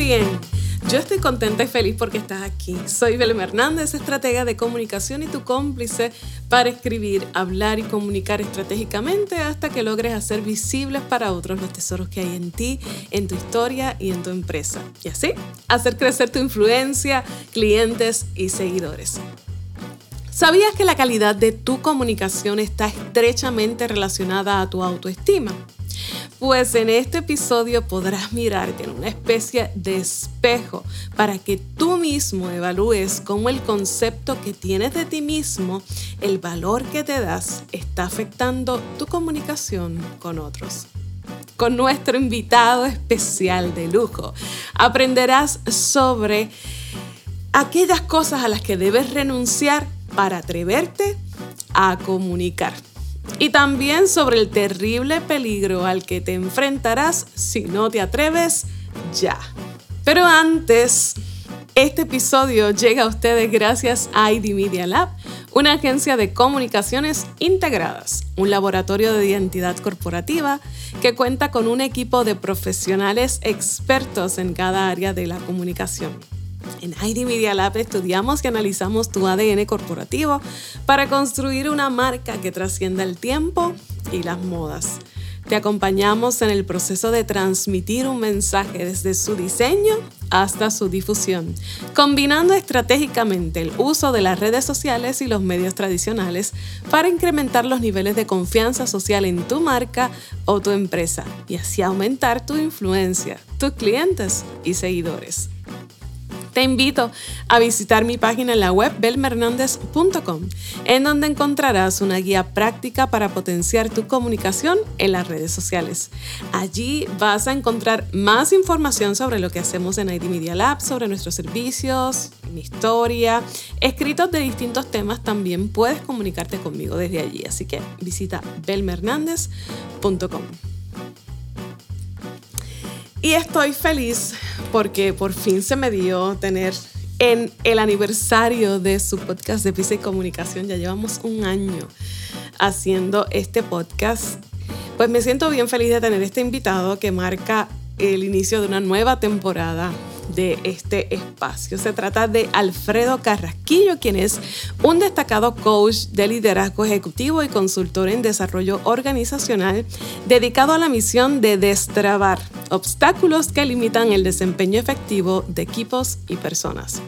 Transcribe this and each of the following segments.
bien. Yo estoy contenta y feliz porque estás aquí. Soy Belén Hernández, estratega de comunicación y tu cómplice para escribir, hablar y comunicar estratégicamente hasta que logres hacer visibles para otros los tesoros que hay en ti, en tu historia y en tu empresa. Y así, hacer crecer tu influencia, clientes y seguidores. ¿Sabías que la calidad de tu comunicación está estrechamente relacionada a tu autoestima? Pues en este episodio podrás mirarte en una especie de espejo para que tú mismo evalúes cómo el concepto que tienes de ti mismo, el valor que te das, está afectando tu comunicación con otros. Con nuestro invitado especial de lujo, aprenderás sobre aquellas cosas a las que debes renunciar para atreverte a comunicar y también sobre el terrible peligro al que te enfrentarás si no te atreves ya. Pero antes, este episodio llega a ustedes gracias a ID Media Lab, una agencia de comunicaciones integradas, un laboratorio de identidad corporativa que cuenta con un equipo de profesionales expertos en cada área de la comunicación. En ID Media Lab estudiamos y analizamos tu ADN corporativo para construir una marca que trascienda el tiempo y las modas. Te acompañamos en el proceso de transmitir un mensaje desde su diseño hasta su difusión, combinando estratégicamente el uso de las redes sociales y los medios tradicionales para incrementar los niveles de confianza social en tu marca o tu empresa y así aumentar tu influencia, tus clientes y seguidores. Te invito a visitar mi página en la web belmernandez.com, en donde encontrarás una guía práctica para potenciar tu comunicación en las redes sociales. Allí vas a encontrar más información sobre lo que hacemos en ID Media Lab, sobre nuestros servicios, mi historia, escritos de distintos temas. También puedes comunicarte conmigo desde allí, así que visita belmernandez.com. Y estoy feliz porque por fin se me dio tener en el aniversario de su podcast de Pisa y Comunicación. Ya llevamos un año haciendo este podcast. Pues me siento bien feliz de tener este invitado que marca el inicio de una nueva temporada de este espacio. Se trata de Alfredo Carrasquillo, quien es un destacado coach de liderazgo ejecutivo y consultor en desarrollo organizacional dedicado a la misión de destrabar obstáculos que limitan el desempeño efectivo de equipos y personas.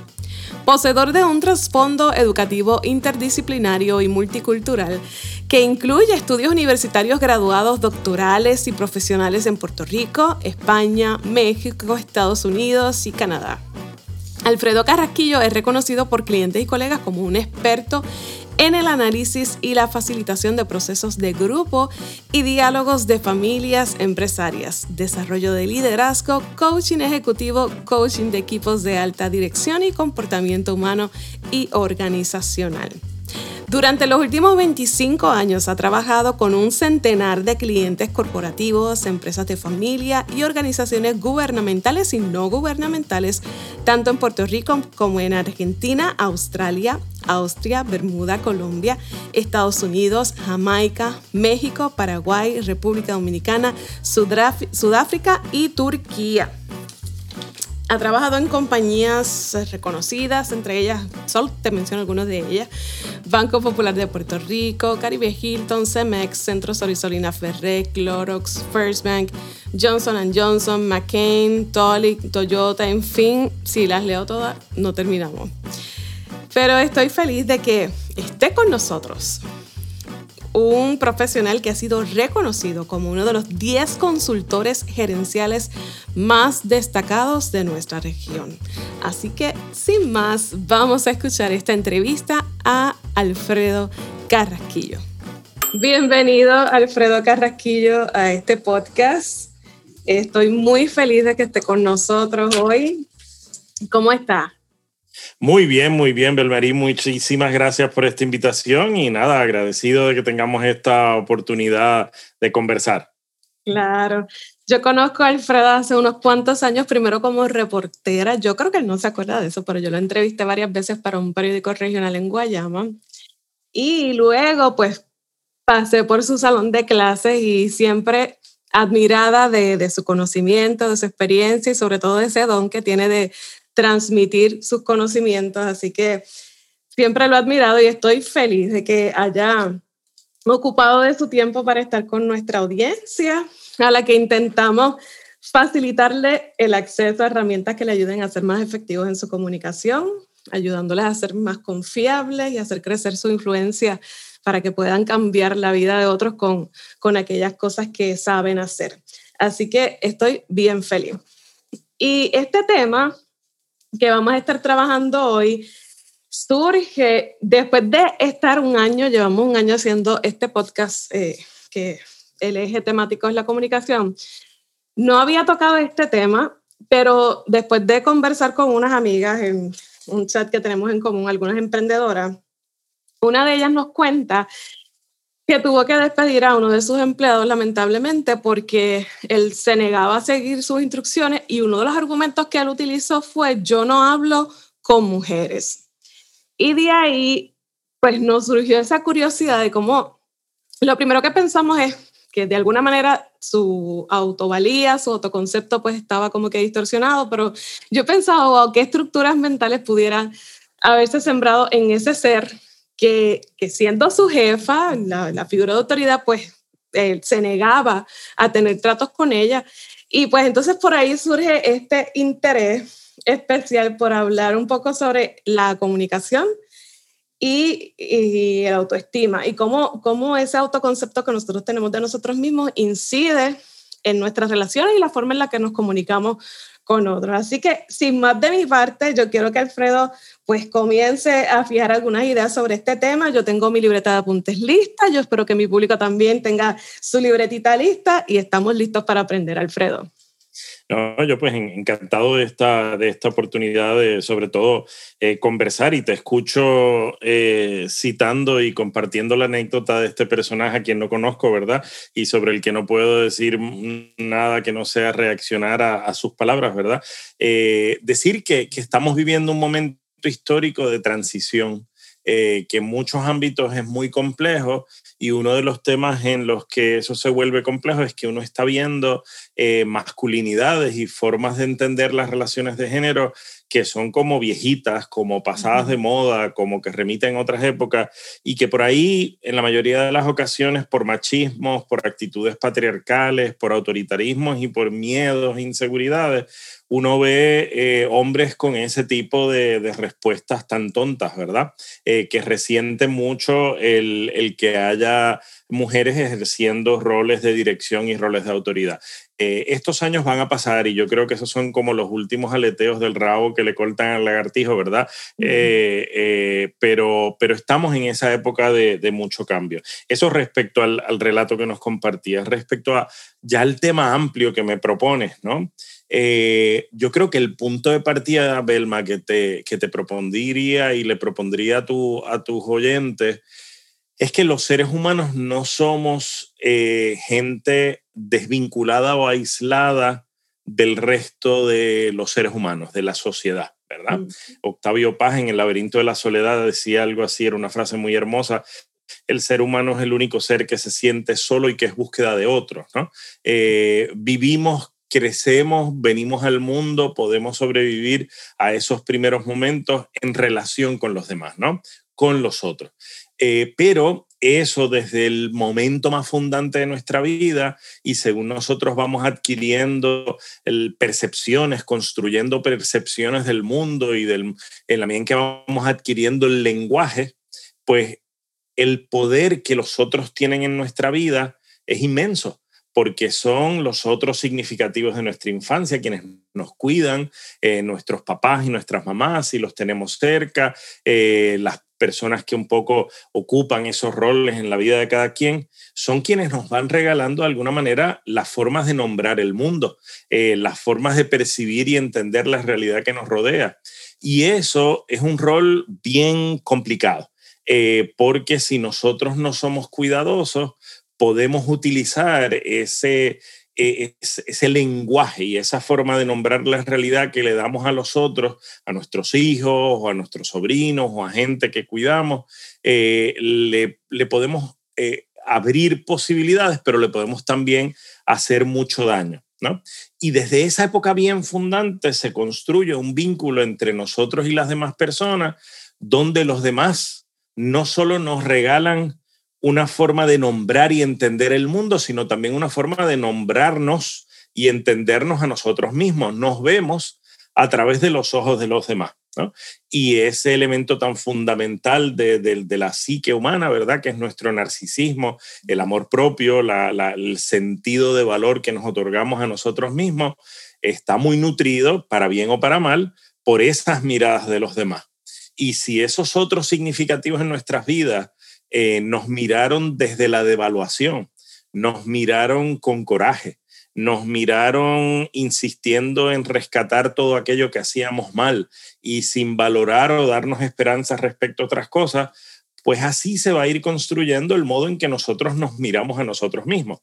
Poseedor de un trasfondo educativo interdisciplinario y multicultural que incluye estudios universitarios graduados, doctorales y profesionales en Puerto Rico, España, México, Estados Unidos y Canadá. Alfredo Carrasquillo es reconocido por clientes y colegas como un experto en el análisis y la facilitación de procesos de grupo y diálogos de familias empresarias, desarrollo de liderazgo, coaching ejecutivo, coaching de equipos de alta dirección y comportamiento humano y organizacional. Durante los últimos 25 años ha trabajado con un centenar de clientes corporativos, empresas de familia y organizaciones gubernamentales y no gubernamentales, tanto en Puerto Rico como en Argentina, Australia, Austria, Bermuda, Colombia, Estados Unidos, Jamaica, México, Paraguay, República Dominicana, Sudáfrica y Turquía. Ha trabajado en compañías reconocidas, entre ellas, solo te menciono algunas de ellas, Banco Popular de Puerto Rico, Caribe Hilton, Cemex, Centro Sorisolina Ferré, Clorox, First Bank, Johnson Johnson, McCain, Tolic, Toyota, en fin, si las leo todas, no terminamos. Pero estoy feliz de que esté con nosotros un profesional que ha sido reconocido como uno de los 10 consultores gerenciales más destacados de nuestra región. Así que, sin más, vamos a escuchar esta entrevista a Alfredo Carrasquillo. Bienvenido, Alfredo Carrasquillo, a este podcast. Estoy muy feliz de que esté con nosotros hoy. ¿Cómo está? Muy bien, muy bien, Belmerí. Muchísimas gracias por esta invitación y nada, agradecido de que tengamos esta oportunidad de conversar. Claro. Yo conozco a Alfredo hace unos cuantos años, primero como reportera. Yo creo que él no se acuerda de eso, pero yo lo entrevisté varias veces para un periódico regional en Guayama. Y luego, pues, pasé por su salón de clases y siempre admirada de, de, su conocimiento, de su experiencia y sobre todo de ese don que tiene de transmitir sus conocimientos. Así que siempre lo he admirado y estoy feliz de que haya ocupado de su tiempo para estar con nuestra audiencia, a la que intentamos facilitarle el acceso a herramientas que le ayuden a ser más efectivos en su comunicación, ayudándoles a ser más confiables y hacer crecer su influencia para que puedan cambiar la vida de otros con, con aquellas cosas que saben hacer. Así que estoy bien feliz. Y este tema que vamos a estar trabajando hoy surge después de estar un año, llevamos un año haciendo este podcast eh, que el eje temático es la comunicación. No había tocado este tema, pero después de conversar con unas amigas en un chat que tenemos en común, algunas emprendedoras, una de ellas nos cuenta que tuvo que despedir a uno de sus empleados lamentablemente porque él se negaba a seguir sus instrucciones y uno de los argumentos que él utilizó fue yo no hablo con mujeres. Y de ahí pues nos surgió esa curiosidad de cómo lo primero que pensamos es que de alguna manera su autovalía, su autoconcepto pues estaba como que distorsionado, pero yo pensaba, wow, qué estructuras mentales pudieran haberse sembrado en ese ser que, siendo su jefa, la, la, figura de autoridad, pues se negaba a tener tratos con ella. Y pues entonces por ahí surge este interés especial por hablar un poco sobre la comunicación y, y la autoestima y cómo, cómo ese autoconcepto que nosotros tenemos de nosotros mismos incide en nuestras relaciones y la forma en la que nos comunicamos con otros. Así que sin más de mi parte, yo quiero que Alfredo pues comience a fijar algunas ideas sobre este tema. Yo tengo mi libreta de apuntes lista, yo espero que mi público también tenga su libretita lista y estamos listos para aprender, Alfredo. No, yo pues encantado de esta, de esta oportunidad de sobre todo eh, conversar y te escucho eh, citando y compartiendo la anécdota de este personaje a quien no conozco, ¿verdad? Y sobre el que no puedo decir nada que no sea reaccionar a, sus palabras, ¿verdad? Eh, decir que, que estamos viviendo un momento histórico de transición eh, que en muchos ámbitos es muy complejo y uno de los temas en los que eso se vuelve complejo es que uno está viendo eh, masculinidades y formas de entender las relaciones de género que son como viejitas, como pasadas de moda, como que remiten a otras épocas y que por ahí, en la mayoría de las ocasiones, por machismos, por actitudes patriarcales, por autoritarismos y por miedos, e inseguridades, uno ve eh, hombres con ese tipo de, respuestas tan tontas, ¿verdad? Eh, que resiente mucho el, el, que haya mujeres ejerciendo roles de dirección y roles de autoridad. Eh, estos años van a pasar y yo creo que esos son como los últimos aleteos del rabo que le cortan al lagartijo, ¿verdad? pero, pero estamos en esa época de, de mucho cambio. Eso respecto al, al relato que nos compartías, respecto a ya el tema amplio que me propones, ¿no? Eh, yo creo que el punto de partida, Belma, que te, que te propondría y le propondría a, tu, a tus oyentes, es que los seres humanos no somos eh, gente desvinculada o aislada del resto de los seres humanos, de la sociedad, ¿verdad? Mm. Octavio Paz en El laberinto de la soledad decía algo así, era una frase muy hermosa, el ser humano es el único ser que se siente solo y que es búsqueda de otros, ¿no? Eh, vivimos crecemos, venimos al mundo, podemos sobrevivir a esos primeros momentos en relación con los demás, ¿no? Con los otros. Eh, pero eso desde el momento más fundante de nuestra vida y según nosotros vamos adquiriendo percepciones, construyendo percepciones del mundo y del, en la medida en que vamos adquiriendo el lenguaje, pues el poder que los otros tienen en nuestra vida es inmenso porque son los otros significativos de nuestra infancia, quienes nos cuidan, eh, nuestros papás y nuestras mamás, si los tenemos cerca, eh, las personas que un poco ocupan esos roles en la vida de cada quien, son quienes nos van regalando de alguna manera las formas de nombrar el mundo, eh, las formas de percibir y entender la realidad que nos rodea. Y eso es un rol bien complicado, porque si nosotros no somos cuidadosos, podemos utilizar ese, ese, lenguaje y esa forma de nombrar la realidad que le damos a los otros, a nuestros hijos o a nuestros sobrinos o a gente que cuidamos, eh, le, podemos eh, abrir posibilidades, pero le podemos también hacer mucho daño. ¿no? Y desde esa época bien fundante se construye un vínculo entre nosotros y las demás personas, donde los demás no solo nos regalan una forma de nombrar y entender el mundo, sino también una forma de nombrarnos y entendernos a nosotros mismos. Nos vemos a través de los ojos de los demás. Y ese elemento tan fundamental de, la psique humana, ¿verdad? Que es nuestro narcisismo, el amor propio, el sentido de valor que nos otorgamos a nosotros mismos, está muy nutrido, para bien o para mal, por esas miradas de los demás. Y si esos otros significativos en nuestras vidas eh, nos miraron desde la devaluación, nos miraron con coraje, nos miraron insistiendo en rescatar todo aquello que hacíamos mal y sin valorar o darnos esperanzas respecto a otras cosas, pues así se va a ir construyendo el modo en que nosotros nos miramos a nosotros mismos.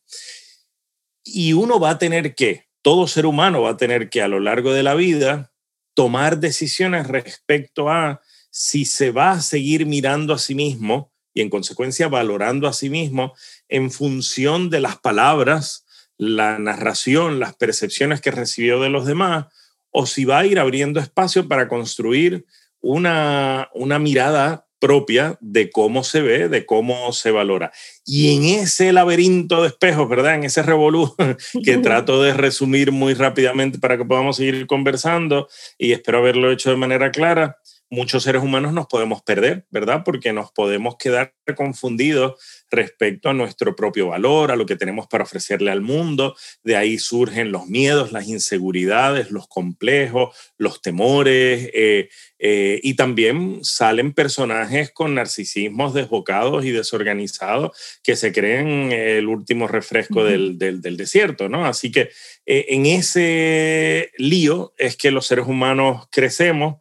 Y uno va a tener que, todo ser humano va a tener que a lo largo de la vida tomar decisiones respecto a si se va a seguir mirando a sí mismo y en consecuencia valorando a sí mismo en función de las palabras la narración, las percepciones que recibió de los demás, o si va a ir abriendo espacio para construir una, una mirada propia de cómo se ve, de cómo se valora. Y en ese laberinto de espejos, ¿verdad? En ese revolú que trato de resumir muy rápidamente para que podamos seguir conversando y espero haberlo hecho de manera clara, muchos seres humanos nos podemos perder, ¿verdad? Porque nos podemos quedar confundidos respecto a nuestro propio valor, a lo que tenemos para ofrecerle al mundo. De ahí surgen los miedos, las inseguridades, los complejos, los temores eh, eh, y también salen personajes con narcisismos desbocados y desorganizados que se creen el último refresco del, desierto, ¿no? Así que eh, en ese lío es que los seres humanos crecemos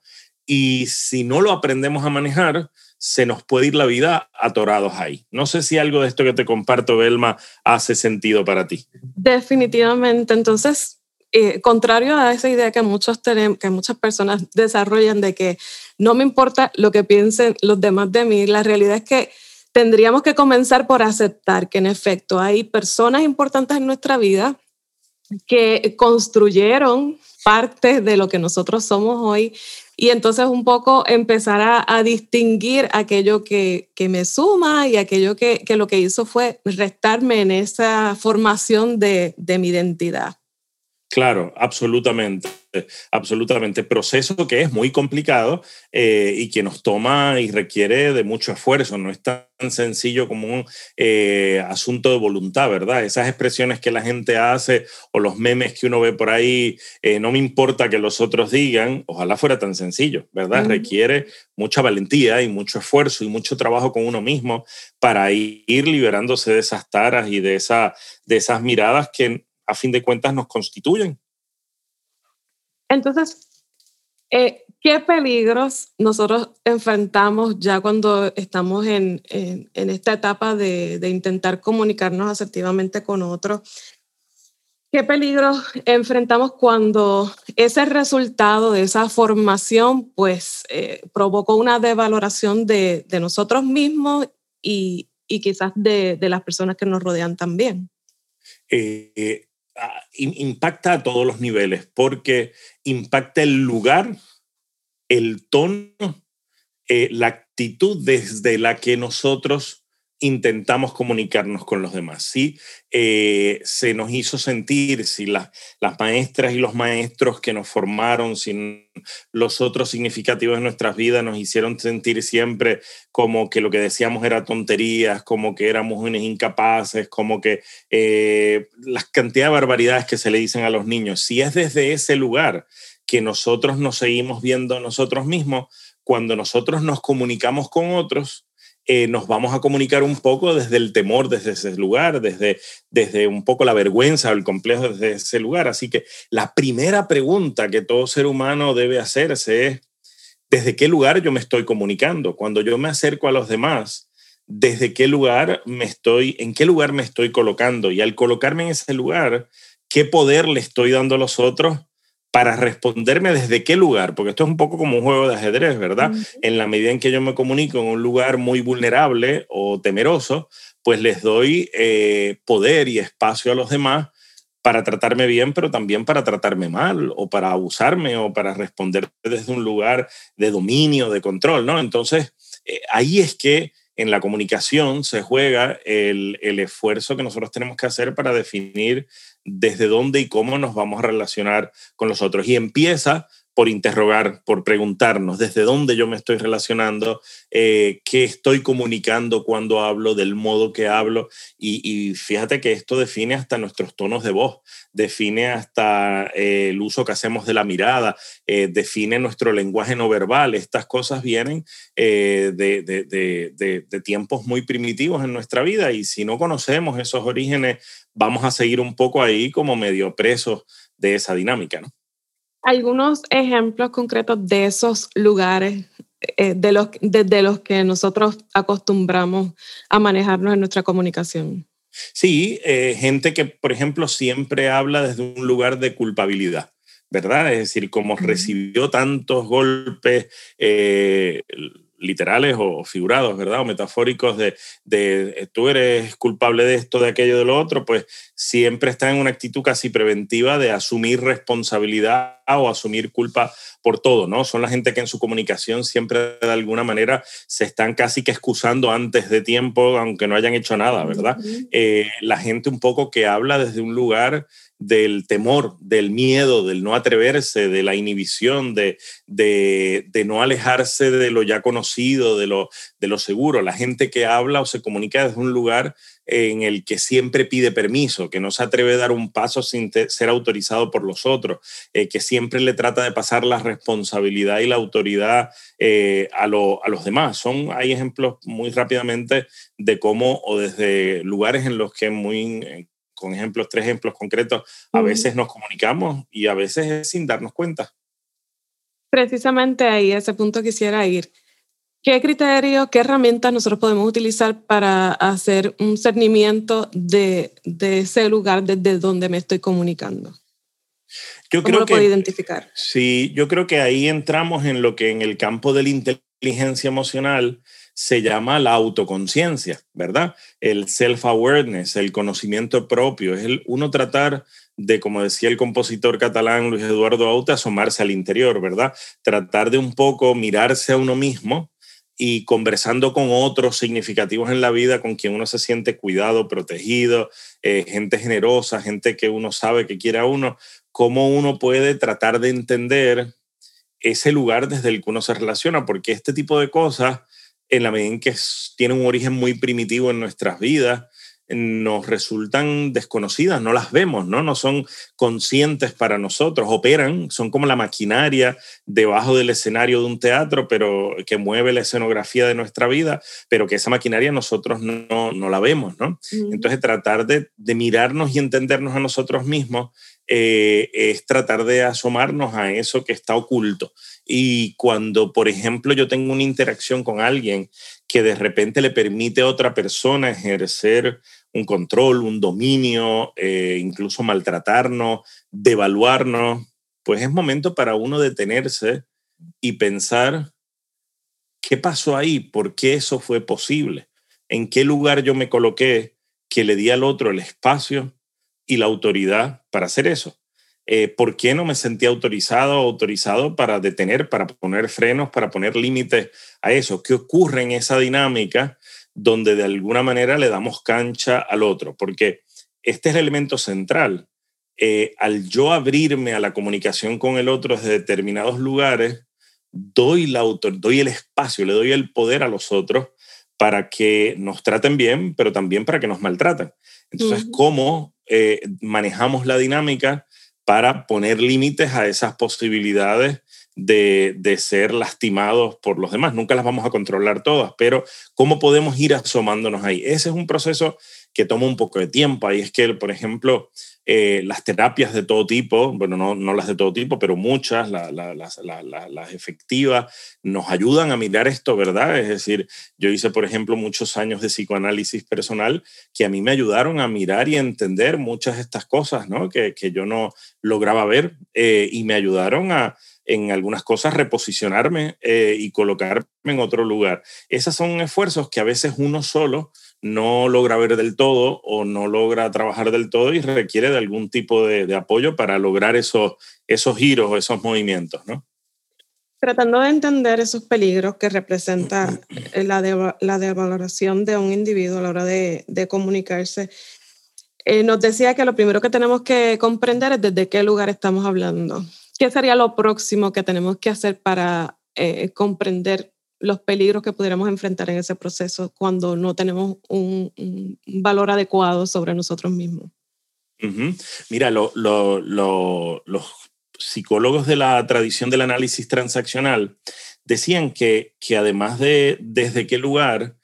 y si no lo aprendemos a manejar, se nos puede ir la vida atorados ahí. No sé si algo de esto que te comparto, Belma, hace sentido para ti. Definitivamente. Entonces, eh, contrario a esa idea que, muchos que muchas personas desarrollan de que no me importa lo que piensen los demás de mí, la realidad es que tendríamos que comenzar por aceptar que en efecto hay personas importantes en nuestra vida que construyeron parte de lo que nosotros somos hoy y entonces un poco empezar a, distinguir aquello que, me suma y aquello que, lo que hizo fue restarme en esa formación de mi identidad. Claro, absolutamente, absolutamente. Proceso que es muy complicado eh, y que nos toma y requiere de mucho esfuerzo. No es tan sencillo como un eh, asunto de voluntad, ¿verdad? Esas expresiones que la gente hace o los memes que uno ve por ahí, eh, no me importa que los otros digan, ojalá fuera tan sencillo, ¿verdad? Requiere mucha valentía y mucho esfuerzo y mucho trabajo con uno mismo para ir liberándose de esas taras y de, esa, de esas miradas que a fin de cuentas nos constituyen. Entonces, eh, ¿qué peligros nosotros enfrentamos ya cuando estamos en, esta etapa de, intentar comunicarnos asertivamente con otros? ¿Qué peligros enfrentamos cuando ese resultado de esa formación pues eh, provocó una devaloración de, nosotros mismos y, quizás de, las personas que nos rodean también? Eh, impacta a todos los niveles, porque impacta el lugar, el tono, eh, la actitud desde la que nosotros intentamos comunicarnos con los demás. Si eh, se nos hizo sentir, si las maestras y los maestros que nos formaron, si los otros significativos de nuestras vidas nos hicieron sentir siempre como que lo que decíamos era tonterías, como que éramos unos incapaces, como que eh, las cantidad de barbaridades que se le dicen a los niños, si es desde ese lugar que nosotros nos seguimos viendo nosotros mismos, cuando nosotros nos comunicamos con otros, eh, nos vamos a comunicar un poco desde el temor, desde ese lugar, desde, desde un poco la vergüenza o el complejo desde ese lugar. Así que la primera pregunta que todo ser humano debe hacerse es, ¿desde qué lugar yo me estoy comunicando? Cuando yo me acerco a los demás, ¿desde qué lugar me estoy, en qué lugar me estoy colocando? Y al colocarme en ese lugar, ¿qué poder le estoy dando a los otros para responderme desde qué lugar, porque esto es un poco como un juego de ajedrez, ¿verdad? En la medida en que yo me comunico en un lugar muy vulnerable o temeroso, pues les doy eh, poder y espacio a los demás para tratarme bien, pero también para tratarme mal o para abusarme o para responder desde un lugar de dominio, de control, ¿no? Entonces, eh, ahí es que en la comunicación se juega el, el, esfuerzo que nosotros tenemos que hacer para definir desde dónde y cómo nos vamos a relacionar con los otros. Y empieza por interrogar, por preguntarnos desde dónde yo me estoy relacionando, eh, qué estoy comunicando cuando hablo, del modo que hablo. Y, fíjate que esto define hasta nuestros tonos de voz, define hasta eh, el uso que hacemos de la mirada, eh, define nuestro lenguaje no verbal. Estas cosas vienen de tiempos muy primitivos en nuestra vida y si no conocemos esos orígenes, vamos a seguir un poco ahí como medio presos de esa dinámica, ¿no? algunos ejemplos concretos de esos lugares eh, de los, desde los que nosotros acostumbramos a manejarnos en nuestra comunicación. Sí, eh, gente que, por ejemplo, siempre habla desde un lugar de culpabilidad. ¿Verdad? Es decir, como recibió tantos golpes, eh, literales o figurados, ¿verdad? O metafóricos de, de, eh, tú eres culpable de esto, de aquello, de lo otro, pues siempre está en una actitud casi preventiva de asumir responsabilidad o asumir culpa por todo, ¿no? Son la gente que en su comunicación siempre de alguna manera se están casi que excusando antes de tiempo, aunque no hayan hecho nada, ¿verdad? Eh, la gente un poco que habla desde un lugar del temor, del miedo, del no atreverse, de la inhibición, de, de, no alejarse de lo ya conocido, de lo, de lo seguro. La gente que habla o se comunica desde un lugar en el que siempre pide permiso, que no se atreve a dar un paso sin ser autorizado por los otros, eh, que siempre le trata de pasar la responsabilidad y la autoridad eh, a, a, los demás. Son, hay ejemplos muy rápidamente de cómo o desde lugares en los que muy con ejemplos, tres ejemplos concretos, a veces nos comunicamos y a veces sin darnos cuenta. Precisamente ahí, a ese punto quisiera ir. ¿Qué criterio, qué herramientas nosotros podemos utilizar para hacer un cernimiento de, de ese lugar desde donde me estoy comunicando? Yo ¿Cómo creo lo que, puedo identificar? Sí, yo creo que ahí entramos en lo que en el campo de la inteligencia emocional se llama la autoconciencia, ¿verdad? El self-awareness, el conocimiento propio, es el uno tratar de, como decía el compositor catalán Luis Eduardo Aute, asomarse al interior, ¿verdad? Tratar de un poco mirarse a uno mismo y conversando con otros significativos en la vida, con quien uno se siente cuidado, protegido, eh, gente generosa, gente que uno sabe que quiere a uno, cómo uno puede tratar de entender ese lugar desde el que uno se relaciona, porque este tipo de cosas en la medida en que tienen un origen muy primitivo en nuestras vidas, nos resultan desconocidas, no las vemos, ¿no? No son conscientes para nosotros, operan, son como la maquinaria debajo del escenario de un teatro, pero que mueve la escenografía de nuestra vida, pero que esa maquinaria nosotros no, no la vemos, ¿no? Entonces tratar de, de, mirarnos y entendernos a nosotros mismos eh, es tratar de asomarnos a eso que está oculto. Y cuando, por ejemplo, yo tengo una interacción con alguien que de repente le permite a otra persona ejercer un control, un dominio, eh, incluso maltratarnos, devaluarnos, pues es momento para uno detenerse y pensar, ¿qué pasó ahí? ¿Por qué eso fue posible? ¿En qué lugar yo me coloqué que le di al otro el espacio y la autoridad para hacer eso? Eh, ¿Por qué no me sentí autorizado o autorizado para detener, para poner frenos, para poner límites a eso? ¿Qué ocurre en esa dinámica donde de alguna manera le damos cancha al otro? Porque este es el elemento central. Eh, al yo abrirme a la comunicación con el otro desde determinados lugares, doy, la autor doy el espacio, le doy el poder a los otros para que nos traten bien, pero también para que nos maltraten. Entonces, ¿cómo eh, manejamos la dinámica para poner límites a esas posibilidades de, de, ser lastimados por los demás? Nunca las vamos a controlar todas, pero ¿cómo podemos ir asomándonos ahí? Ese es un proceso que toma un poco de tiempo. Ahí es que, por ejemplo, eh, las terapias de todo tipo, bueno, no, no las de todo tipo, pero muchas, las, las, efectivas, nos ayudan a mirar esto, ¿verdad? Es decir, yo hice, por ejemplo, muchos años de psicoanálisis personal que a mí me ayudaron a mirar y entender muchas de estas cosas, ¿no? Que, que yo no lograba ver eh, y me ayudaron a, en algunas cosas, reposicionarme eh, y colocarme en otro lugar. Esos son esfuerzos que a veces uno solo no logra ver del todo o no logra trabajar del todo y requiere de algún tipo de, apoyo para lograr esos, esos giros o esos movimientos, ¿no? Tratando de entender esos peligros que representa la, de, la devaloración de un individuo a la hora de, comunicarse, eh, nos decía que lo primero que tenemos que comprender es desde qué lugar estamos hablando. ¿Qué sería lo próximo que tenemos que hacer para eh, comprender los peligros que pudiéramos enfrentar en ese proceso cuando no tenemos un, valor adecuado sobre nosotros mismos. Mira, los psicólogos de la tradición del análisis transaccional decían que, que además de desde qué lugar,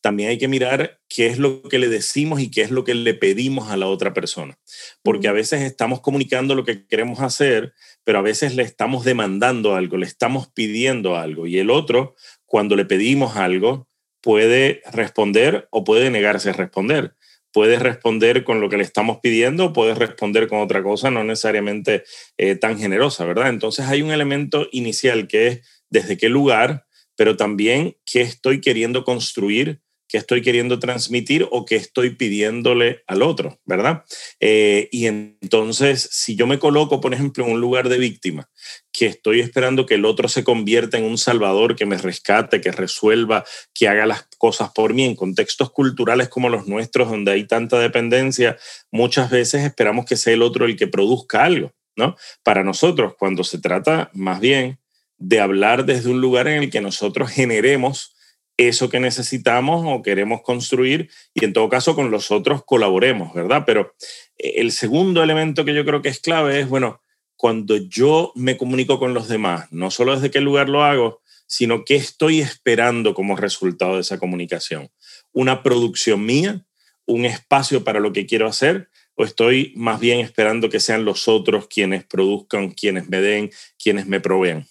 también hay que mirar qué es lo que le decimos y qué es lo que le pedimos a la otra persona. Porque a veces estamos comunicando lo que queremos hacer, pero a veces le estamos demandando algo, le estamos pidiendo algo y el otro, cuando le pedimos algo, puede responder o puede negarse a responder. Puede responder con lo que le estamos pidiendo o puede responder con otra cosa, no necesariamente eh, tan generosa, ¿verdad? Entonces hay un elemento inicial que es desde qué lugar, pero también qué estoy queriendo construir qué estoy queriendo transmitir o qué estoy pidiéndole al otro, ¿verdad? Eh, y entonces, si yo me coloco, por ejemplo, en un lugar de víctima, que estoy esperando que el otro se convierta en un salvador, que me rescate, que resuelva, que haga las cosas por mí, en contextos culturales como los nuestros, donde hay tanta dependencia, muchas veces esperamos que sea el otro el que produzca algo, ¿no? Para nosotros, cuando se trata más bien de hablar desde un lugar en el que nosotros generemos eso que necesitamos o queremos construir y en todo caso con los otros colaboremos, ¿verdad? Pero eh, el segundo elemento que yo creo que es clave es, bueno, cuando yo me comunico con los demás, no solo desde qué lugar lo hago, sino qué estoy esperando como resultado de esa comunicación. Una producción mía, un espacio para lo que quiero hacer, o estoy más bien esperando que sean los otros quienes produzcan, quienes me den, quienes me proveen.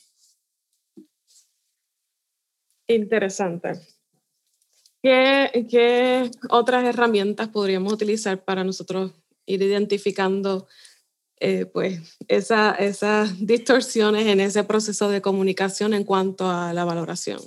Interesante. ¿Qué, otras herramientas podríamos utilizar para nosotros ir identificando eh, pues esas distorsiones en ese proceso de comunicación en cuanto a la valoración?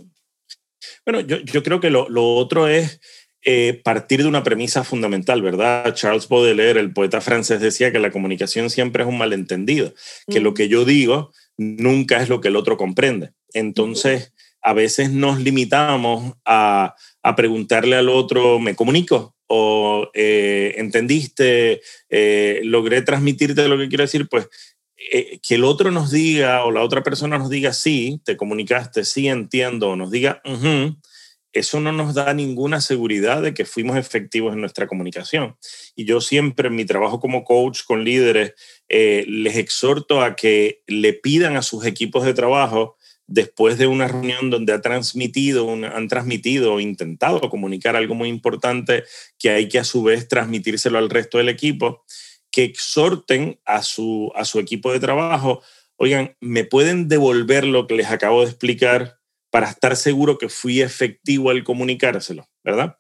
Bueno, yo, creo que lo, otro es eh, partir de una premisa fundamental, ¿verdad? Charles Baudelaire, el poeta francés, decía que la comunicación siempre es un malentendido, que lo que yo digo nunca es lo que el otro comprende. Entonces, a veces nos limitamos a, preguntarle al otro, ¿me comunico? ¿O eh, entendiste? Eh, ¿Logré transmitirte lo que quiero decir? Pues eh, que el otro nos diga o la otra persona nos diga, sí, te comunicaste, sí, entiendo, o nos diga, eso no nos da ninguna seguridad de que fuimos efectivos en nuestra comunicación. Y yo siempre en mi trabajo como coach con líderes les exhorto a que le pidan a sus equipos de trabajo después de una reunión donde ha transmitido, han transmitido o intentado comunicar algo muy importante que hay que a su vez transmitírselo al resto del equipo, que exhorten a su, a su equipo de trabajo, oigan, ¿me pueden devolver lo que les acabo de explicar para estar seguro que fui efectivo al comunicárselo, ¿verdad?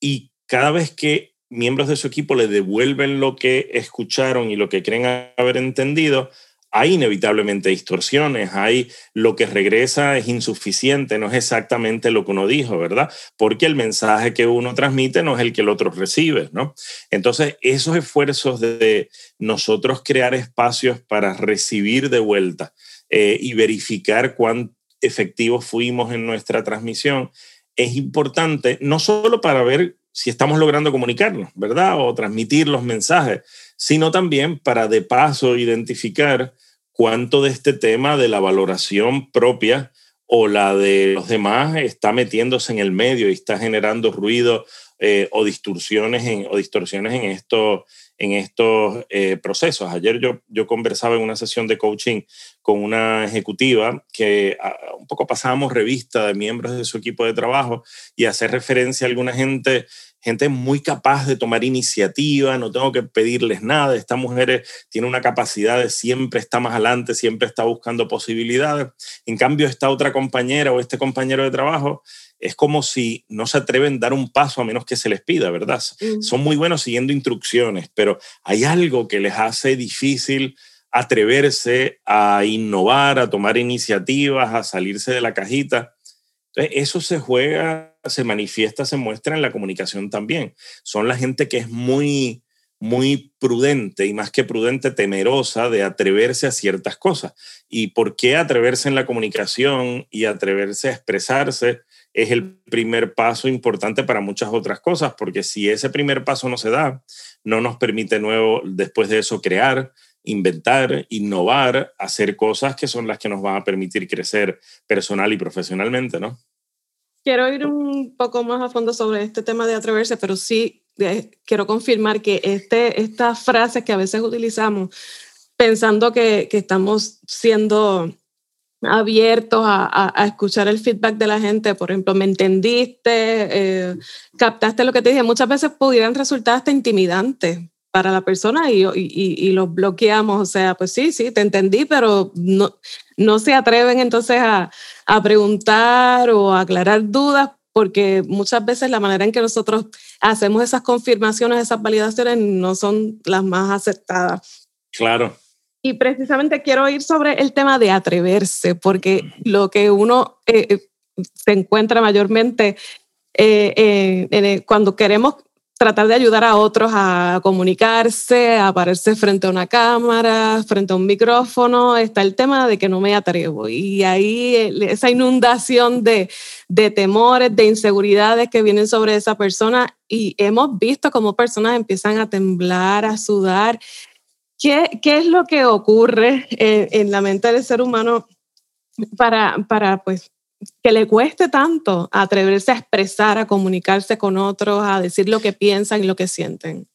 Y cada vez que miembros de su equipo le devuelven lo que escucharon y lo que creen haber entendido, hay inevitablemente distorsiones, hay lo que regresa es insuficiente, no es exactamente lo que uno dijo, ¿verdad? Porque el mensaje que uno transmite no es el que el otro recibe, ¿no? Entonces, esos esfuerzos de nosotros crear espacios para recibir de vuelta eh, y verificar cuán efectivos fuimos en nuestra transmisión es importante, no solo para ver si estamos logrando comunicarnos, ¿verdad? O transmitir los mensajes, sino también para de paso identificar cuánto de este tema de la valoración propia o la de los demás está metiéndose en el medio y está generando ruido eh, o distorsiones en, o distorsiones en, esto, en estos eh, procesos. Ayer yo, yo conversaba en una sesión de coaching con una ejecutiva que ah, un poco pasábamos revista de miembros de su equipo de trabajo y hacer referencia a alguna gente gente muy capaz de tomar iniciativa, no tengo que pedirles nada, esta mujer tiene una capacidad de siempre está más adelante, siempre está buscando posibilidades. En cambio, esta otra compañera o este compañero de trabajo es como si no se atreven a dar un paso a menos que se les pida, ¿verdad? Mm. Son muy buenos siguiendo instrucciones, pero hay algo que les hace difícil atreverse a innovar, a tomar iniciativas, a salirse de la cajita. Entonces, eso se juega, se manifiesta, se muestra en la comunicación también. Son la gente que es muy, muy prudente y más que prudente, temerosa de atreverse a ciertas cosas. ¿Y por qué atreverse en la comunicación y atreverse a expresarse? es el primer paso importante para muchas otras cosas, porque si ese primer paso no se da, no nos permite nuevo después de eso crear, inventar, innovar, hacer cosas que son las que nos van a permitir crecer personal y profesionalmente, ¿no? Quiero ir un poco más a fondo sobre este tema de atreverse, pero sí eh, quiero confirmar que este, estas frases que a veces utilizamos pensando que, que estamos siendo abiertos a, escuchar el feedback de la gente. Por ejemplo, me entendiste, eh, captaste lo que te dije. Muchas veces pudieran resultar hasta intimidantes para la persona y, y, los bloqueamos. O sea, pues sí, sí, te entendí, pero no, no se atreven entonces a, a preguntar o a aclarar dudas porque muchas veces la manera en que nosotros hacemos esas confirmaciones, esas validaciones no son las más aceptadas. Claro. Y precisamente quiero ir sobre el tema de atreverse, porque lo que uno eh, eh, se encuentra mayormente eh, cuando queremos tratar de ayudar a otros a comunicarse, a aparecerse frente a una cámara, frente a un micrófono, está el tema de que no me atrevo. Y ahí esa inundación de, de temores, de inseguridades que vienen sobre esa persona. Y hemos visto cómo personas empiezan a temblar, a sudar. ¿Qué, ¿Qué, es lo que ocurre en, la mente del ser humano para, para pues, que le cueste tanto atreverse a expresar, a comunicarse con otros, a decir lo que piensan y lo que sienten?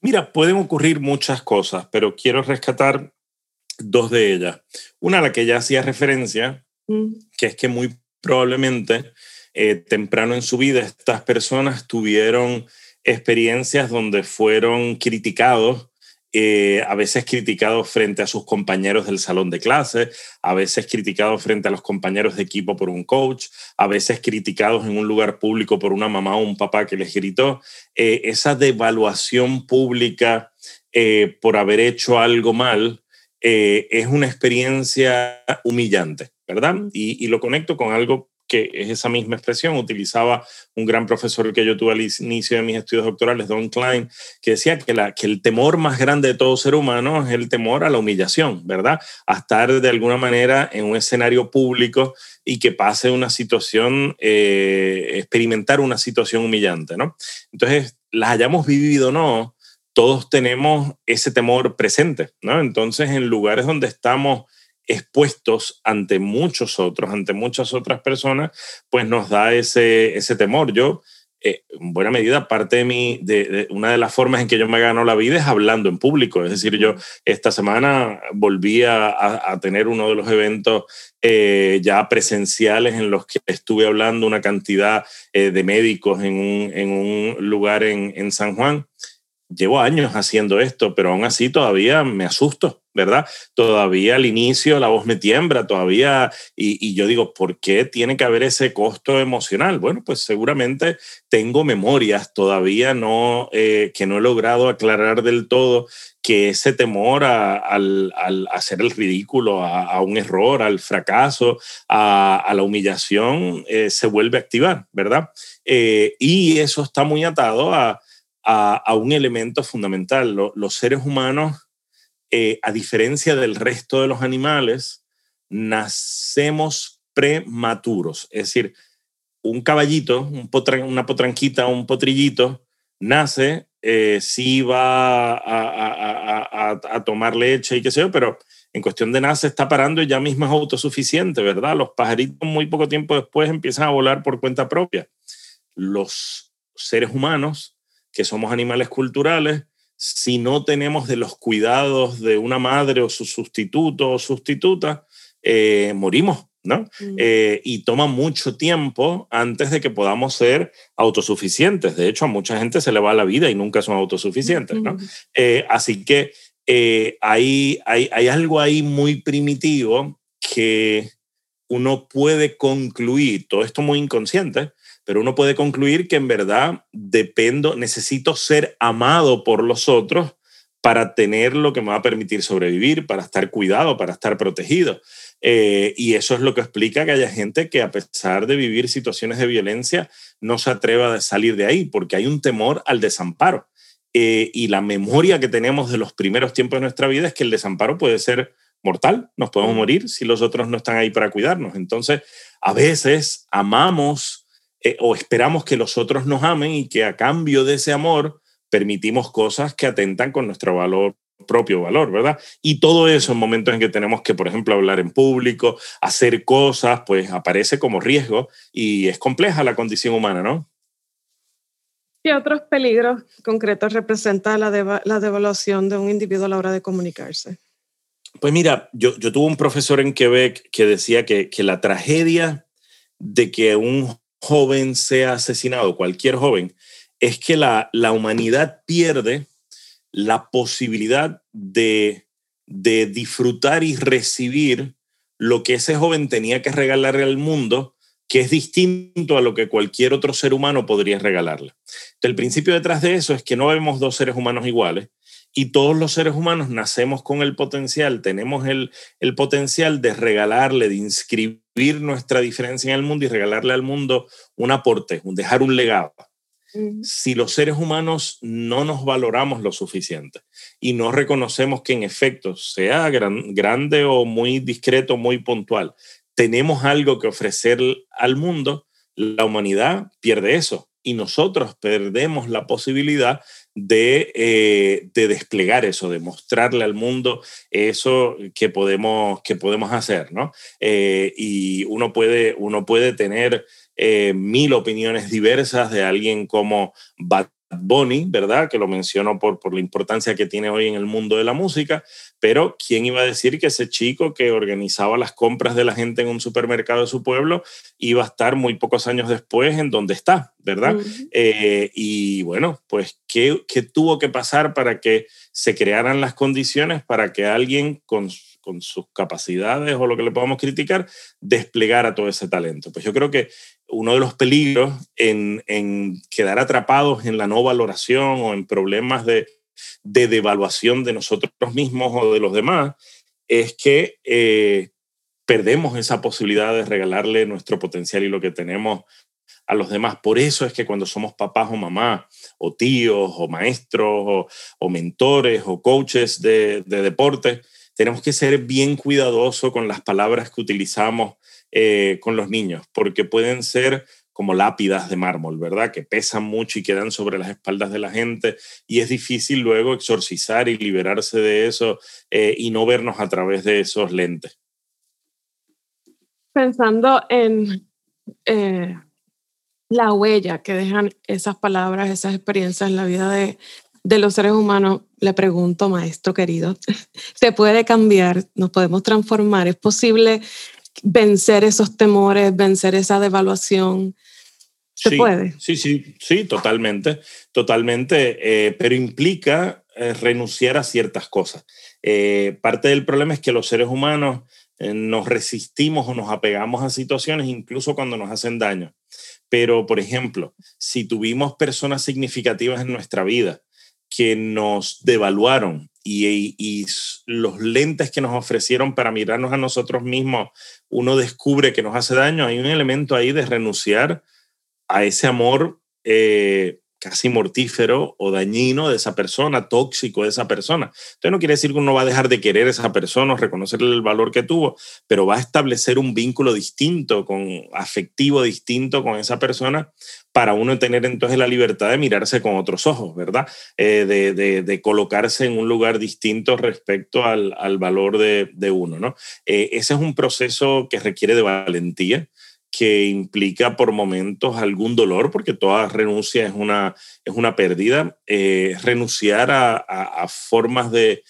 Mira, pueden ocurrir muchas cosas, pero quiero rescatar dos de ellas. Una a la que ya hacía referencia, mm. que es que muy probablemente eh, temprano en su vida estas personas tuvieron experiencias donde fueron criticados eh, a veces criticados frente a sus compañeros del salón de clase, a veces criticados frente a los compañeros de equipo por un coach, a veces criticados en un lugar público por una mamá o un papá que les gritó. Eh, esa devaluación pública eh, por haber hecho algo mal es una experiencia humillante, ¿verdad? Y lo conecto con algo que es esa misma expresión, utilizaba un gran profesor que yo tuve al inicio de mis estudios doctorales, Don Klein, que decía que, la, que el temor más grande de todo ser humano es el temor a la humillación, ¿verdad? A estar de alguna manera en un escenario público y que pase una situación, eh, experimentar una situación humillante, ¿no? Entonces, las hayamos vivido o no, todos tenemos ese temor presente, ¿no? Entonces, en lugares donde estamos expuestos ante muchos otros, ante muchas otras personas, pues nos da ese, ese temor. Yo, eh, en buena medida, parte de, mi, de, una de las formas en que yo me gano la vida es hablando en público. Es decir, yo esta semana volví a, tener uno de los eventos eh, ya presenciales en los que estuve hablando una cantidad eh, de médicos en un, en un lugar en, en San Juan llevo años haciendo esto, pero aún así todavía me asusto, ¿verdad? Todavía al inicio la voz me tiembla, todavía, y, yo digo, ¿por qué tiene que haber ese costo emocional? Bueno, pues seguramente tengo memorias todavía no, eh, que no he logrado aclarar del todo que ese temor a, al, hacer el ridículo, a, un error, al fracaso, a, la humillación, eh, se vuelve a activar, ¿verdad? Eh, y eso está muy atado a a, un elemento fundamental. los seres humanos, eh, a diferencia del resto de los animales, nacemos prematuros. Es decir, un caballito, una potranquita, un potrillito, nace, eh, sí va a, tomar leche y qué sé yo, pero en cuestión de nace está parando y ya mismo es autosuficiente, ¿verdad? Los pajaritos muy poco tiempo después empiezan a volar por cuenta propia. Los seres humanos que somos animales culturales, si no tenemos de los cuidados de una madre o su sustituto o sustituta, eh, morimos, ¿no? Mm. Eh, y toma mucho tiempo antes de que podamos ser autosuficientes. De hecho, a mucha gente se le va la vida y nunca son autosuficientes, ¿no? Eh, así que hay, hay, hay algo ahí muy primitivo que uno puede concluir, todo esto muy inconsciente, pero uno puede concluir que en verdad dependo, necesito ser amado por los otros para tener lo que me va a permitir sobrevivir, para estar cuidado, para estar protegido. Eh, y eso es lo que explica que haya gente que a pesar de vivir situaciones de violencia no se atreva a salir de ahí, porque hay un temor al desamparo. Eh, y la memoria que tenemos de los primeros tiempos de nuestra vida es que el desamparo puede ser mortal, nos podemos morir si los otros no están ahí para cuidarnos. Entonces, a veces amamos eh, o esperamos que los otros nos amen y que a cambio de ese amor permitimos cosas que atentan con nuestro valor propio valor, ¿verdad? Y todo eso en momentos en que tenemos que, por ejemplo, hablar en público, hacer cosas, pues aparece como riesgo y es compleja la condición humana, ¿no? ¿Qué otros peligros concretos representa la, la devaluación de un individuo a la hora de comunicarse? Pues mira, yo, yo tuve un profesor en Quebec que decía que, que la tragedia de que un joven sea asesinado, cualquier joven, es que la, la humanidad pierde la posibilidad de, de disfrutar y recibir lo que ese joven tenía que regalarle al mundo, que es distinto a lo que cualquier otro ser humano podría regalarle. el principio detrás de eso es que no vemos dos seres humanos iguales, y todos los seres humanos nacemos con el potencial, tenemos el, el potencial de regalarle, de inscribir nuestra diferencia en el mundo y regalarle al mundo un aporte, un dejar un legado. Si los seres humanos no nos valoramos lo suficiente y no reconocemos que en efecto, sea grande o muy discreto, muy puntual, tenemos algo que ofrecer al mundo, la humanidad pierde eso y nosotros perdemos la posibilidad eh, de, desplegar eso, de mostrarle al mundo eso que podemos, que podemos hacer, ¿no? Eh, y uno puede, uno puede tener eh, mil opiniones diversas de alguien como Bonnie, ¿verdad? Que lo menciono por, por la importancia que tiene hoy en el mundo de la música, pero ¿quién iba a decir que ese chico que organizaba las compras de la gente en un supermercado de su pueblo iba a estar muy pocos años después en donde está, ¿verdad? Eh, y bueno, pues ¿qué, ¿qué tuvo que pasar para que se crearan las condiciones para que alguien con con sus capacidades o lo que le podamos criticar, desplegara todo ese talento. Pues yo creo que uno de los peligros en, quedar atrapados en la no valoración o en problemas de, devaluación de nosotros mismos o de los demás es que eh, perdemos esa posibilidad de regalarle nuestro potencial y lo que tenemos a los demás. Por eso es que cuando somos papás o mamás, o tíos, o maestros, o, mentores, o coaches de, de deporte, tenemos que ser bien cuidadosos con las palabras que utilizamos eh, con los niños, porque pueden ser como lápidas de mármol, ¿verdad? Que pesan mucho y quedan sobre las espaldas de la gente y es difícil luego exorcizar y liberarse de eso eh, y no vernos a través de esos lentes. Pensando en eh, la huella que dejan esas palabras, esas experiencias en la vida de, de los seres humanos, le pregunto, maestro querido, ¿se puede cambiar? ¿Nos podemos transformar? ¿Es posible vencer esos temores, vencer esa devaluación. ¿Se puede? Sí, sí, sí, totalmente, totalmente, eh, pero implica eh, renunciar a ciertas cosas. Eh, parte del problema es que los seres humanos nos resistimos o nos apegamos a situaciones incluso cuando nos hacen daño. Pero, por ejemplo, si tuvimos personas significativas en nuestra vida que nos devaluaron y, los lentes que nos ofrecieron para mirarnos a nosotros mismos, uno descubre que nos hace daño, hay un elemento ahí de renunciar a ese amor eh, casi mortífero o dañino de esa persona, tóxico de esa persona. Entonces no quiere decir que uno va a dejar de querer a esa persona o reconocerle el valor que tuvo, pero va a establecer un vínculo distinto, con, afectivo distinto con esa persona para uno tener entonces la libertad de mirarse con otros ojos, ¿verdad? Eh, de, colocarse en un lugar distinto respecto al, valor de, uno, ¿no? Eh, ese es un proceso que requiere de valentía que implica por momentos algún dolor, porque toda renuncia es una, es una pérdida, eh, renunciar a, formas de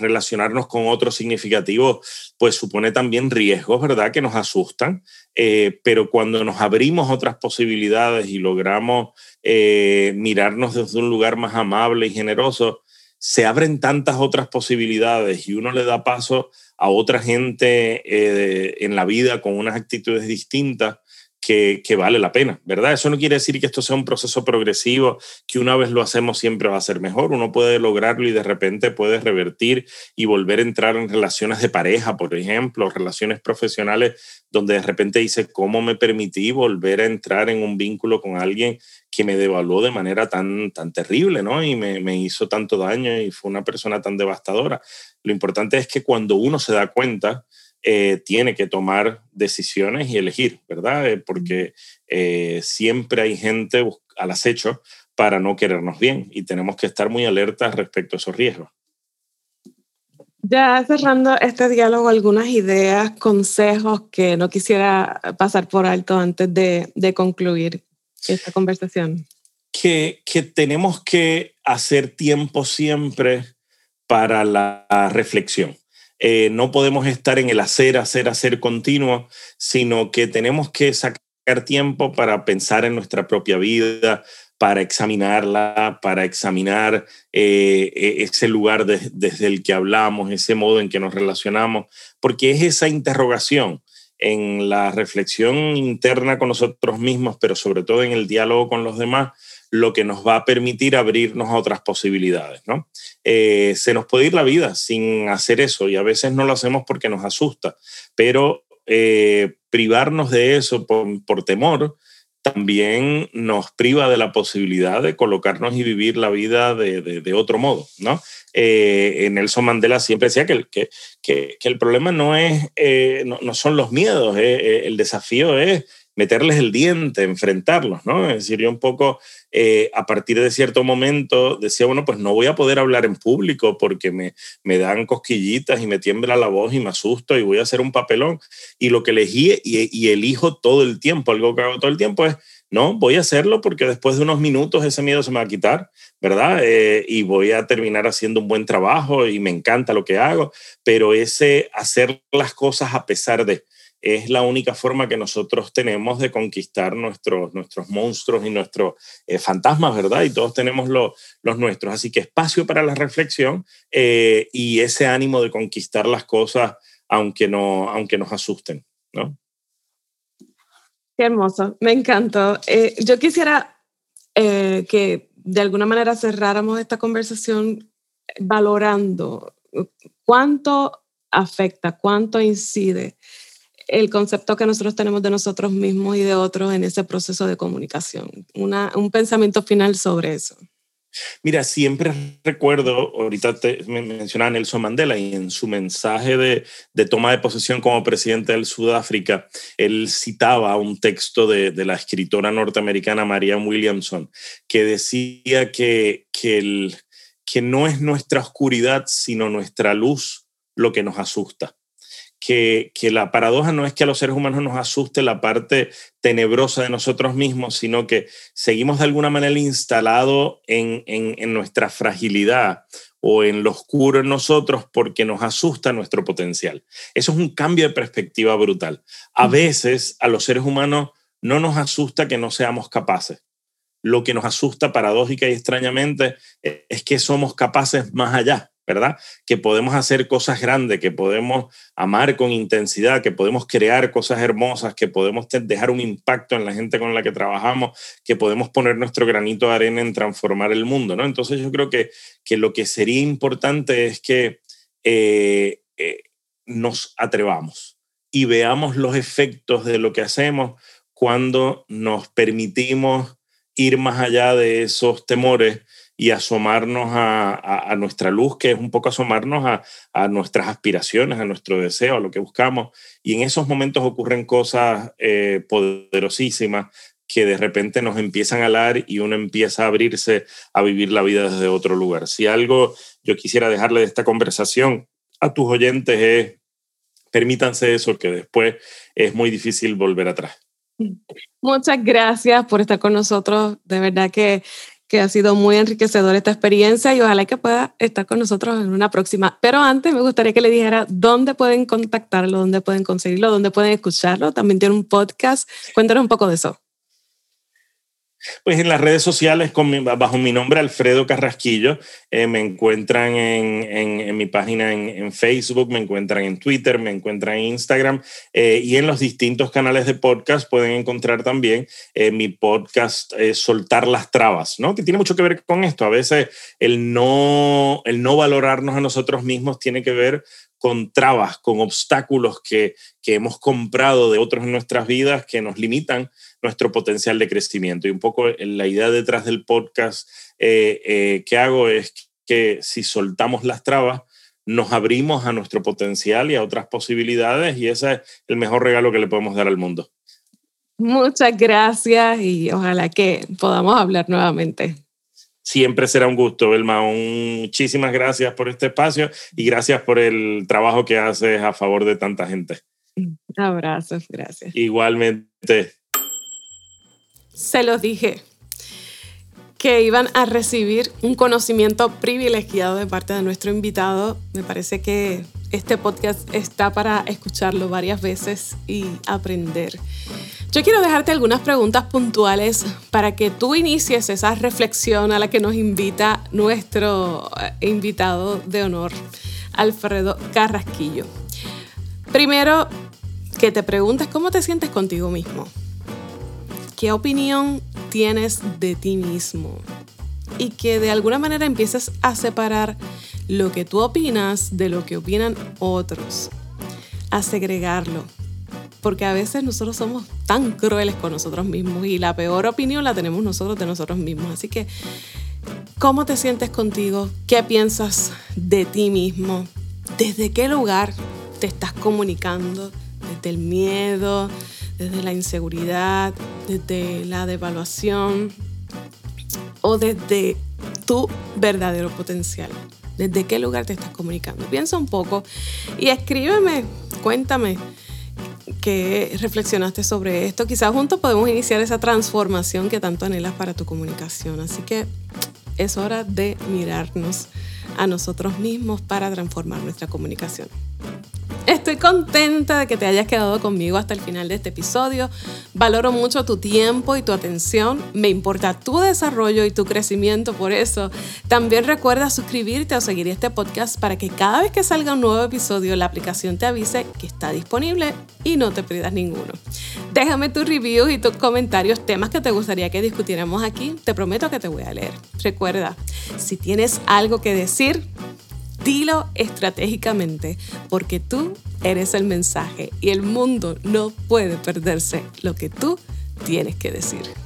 relacionarnos con otros significativos, pues supone también riesgos, ¿verdad?, que nos asustan, eh, pero cuando nos abrimos otras posibilidades y logramos eh, mirarnos desde un lugar más amable y generoso, se abren tantas otras posibilidades y uno le da paso a otra gente eh, en la vida con unas actitudes distintas que, vale la pena, ¿verdad? Eso no quiere decir que esto sea un proceso progresivo, que una vez lo hacemos siempre va a ser mejor. Uno puede lograrlo y de repente puede revertir y volver a entrar en relaciones de pareja, por ejemplo, relaciones profesionales, donde de repente dice, ¿cómo me permití volver a entrar en un vínculo con alguien que me devaluó de manera tan, tan terrible, ¿no? Y me, me hizo tanto daño y fue una persona tan devastadora. Lo importante es que cuando uno se da cuenta, eh, tiene que tomar decisiones y elegir, ¿verdad? Eh, porque eh, siempre hay gente al acecho para no querernos bien y tenemos que estar muy alertas respecto a esos riesgos. Ya cerrando este diálogo, algunas ideas, consejos que no quisiera pasar por alto antes de, de concluir esta conversación. Que, que tenemos que hacer tiempo siempre para la reflexión eh, no podemos estar en el hacer, hacer, hacer continuo, sino que tenemos que sacar tiempo para pensar en nuestra propia vida, para examinarla, para examinar eh, e-, ese lugar desde el que hablamos, ese modo en que nos relacionamos, porque es esa interrogación en la reflexión interna con nosotros mismos, pero sobre todo en el diálogo con los demás, lo que nos va a permitir abrirnos a otras posibilidades, ¿no? Eh, se nos puede ir la vida sin hacer eso y a veces no lo hacemos porque nos asusta, pero eh, privarnos de eso por, temor también nos priva de la posibilidad de colocarnos y vivir la vida de, otro modo, ¿no? Eh, Nelson Mandela siempre decía que el, que, que, el problema no, es, no, no, son los miedos, el desafío es meterles el diente, enfrentarlos, ¿no? Es decir, yo un poco eh, a partir de cierto momento decía, bueno, pues no voy a poder hablar en público porque me, me dan cosquillitas y me tiembla la voz y me asusto y voy a hacer un papelón. Y lo que elegí y, elijo todo el tiempo, algo que hago todo el tiempo es, no, voy a hacerlo porque después de unos minutos ese miedo se me va a quitar, ¿verdad? Eh, y voy a terminar haciendo un buen trabajo y me encanta lo que hago, pero ese hacer las cosas a pesar de, es la única forma que nosotros tenemos de conquistar nuestros, nuestros monstruos y nuestros eh, fantasmas, ¿verdad? Y todos tenemos los nuestros. Así que espacio para la reflexión eh, y ese ánimo de conquistar las cosas aunque, no, aunque nos asusten, ¿no? Qué hermoso, me encantó. Eh, yo quisiera que de alguna manera cerráramos esta conversación valorando cuánto afecta, cuánto incide el concepto que nosotros tenemos de nosotros mismos y de otros en ese proceso de comunicación. un pensamiento final sobre eso. Mira, siempre recuerdo, ahorita te mencionaba Nelson Mandela y en su mensaje de, toma de posesión como presidente del Sudáfrica, él citaba un texto de, la escritora norteamericana Marianne Williamson que decía que, que, que no es nuestra oscuridad, sino nuestra luz lo que nos asusta que, la paradoja no es que a los seres humanos nos asuste la parte tenebrosa de nosotros mismos, sino que seguimos de alguna manera instalados en, nuestra fragilidad o en lo oscuro en nosotros porque nos asusta nuestro potencial. Eso es un cambio de perspectiva brutal. A veces a los seres humanos no nos asusta que no seamos capaces. Lo que nos asusta paradójica y extrañamente es que somos capaces más allá ¿verdad? Que podemos hacer cosas grandes, que podemos amar con intensidad, que podemos crear cosas hermosas, que podemos dejar un impacto en la gente con la que trabajamos, que podemos poner nuestro granito de arena en transformar el mundo, ¿no? Entonces yo creo que, que lo que sería importante es que eh, eh, nos atrevamos y veamos los efectos de lo que hacemos cuando nos permitimos ir más allá de esos temores y asomarnos a, nuestra luz, que es un poco asomarnos a, nuestras aspiraciones, a nuestro deseo, a lo que buscamos. Y en esos momentos ocurren cosas eh, poderosísimas que de repente nos empiezan a alar y uno empieza a abrirse a vivir la vida desde otro lugar. Si algo yo quisiera dejarle de esta conversación a tus oyentes es permítanse eso, que después es muy difícil volver atrás. Muchas gracias por estar con nosotros. De verdad que, que ha sido muy enriquecedora esta experiencia y ojalá que pueda estar con nosotros en una próxima. Pero antes me gustaría que le dijera dónde pueden contactarlo, dónde pueden conseguirlo, dónde pueden escucharlo. También tiene un podcast. Cuéntanos un poco de eso. Pues en las redes sociales, bajo mi nombre, Alfredo Carrasquillo, eh, me encuentran en, mi página en, Facebook, me encuentran en Twitter, me encuentran en Instagram eh, y en los distintos canales de podcast pueden encontrar también eh, mi podcast Soltar las Trabas, ¿no? que tiene mucho que ver con esto. A veces el no, el no valorarnos a nosotros mismos tiene que ver con trabas, con obstáculos que, que hemos comprado de otros en nuestras vidas que nos limitan nuestro potencial de crecimiento. Y un poco la idea detrás del podcast eh, eh, que hago es que si soltamos las trabas, nos abrimos a nuestro potencial y a otras posibilidades y ese es el mejor regalo que le podemos dar al mundo. Muchas gracias y ojalá que podamos hablar nuevamente. Siempre será un gusto, Belma. Muchísimas gracias por este espacio y gracias por el trabajo que haces a favor de tanta gente. Abrazos, gracias. Igualmente. Se los dije que iban a recibir un conocimiento privilegiado de parte de nuestro invitado. Me parece que este podcast está para escucharlo varias veces y aprender. Yo quiero dejarte algunas preguntas puntuales para que tú inicies esa reflexión a la que nos invita nuestro eh, invitado de honor, Alfredo Carrasquillo. Primero, que te preguntes cómo te sientes contigo mismo. ¿Qué opinión tienes de ti mismo? Y que de alguna manera empieces a separar lo que tú opinas de lo que opinan otros. A segregarlo porque a veces nosotros somos tan crueles con nosotros mismos y la peor opinión la tenemos nosotros de nosotros mismos. Así que, ¿cómo te sientes contigo? ¿Qué piensas de ti mismo? ¿Desde qué lugar te estás comunicando? ¿Desde el miedo? ¿Desde la inseguridad? ¿Desde la devaluación? ¿O desde tu verdadero potencial? ¿Desde qué lugar te estás comunicando? Piensa un poco y escríbeme, cuéntame que reflexionaste sobre esto. Quizás juntos podemos iniciar esa transformación que tanto anhelas para tu comunicación. Así que es hora de mirarnos a nosotros mismos para transformar nuestra comunicación. Estoy contenta de que te hayas quedado conmigo hasta el final de este episodio. Valoro mucho tu tiempo y tu atención. Me importa tu desarrollo y tu crecimiento por eso. También recuerda suscribirte o seguir este podcast para que cada vez que salga un nuevo episodio la aplicación te avise que está disponible y no te pierdas ninguno. Déjame tus reviews y tus comentarios, temas que te gustaría que discutiéramos aquí. Te prometo que te voy a leer. Recuerda, si tienes algo que decir, Dilo estratégicamente, porque tú eres el mensaje y el mundo no puede perderse lo que tú tienes que decir.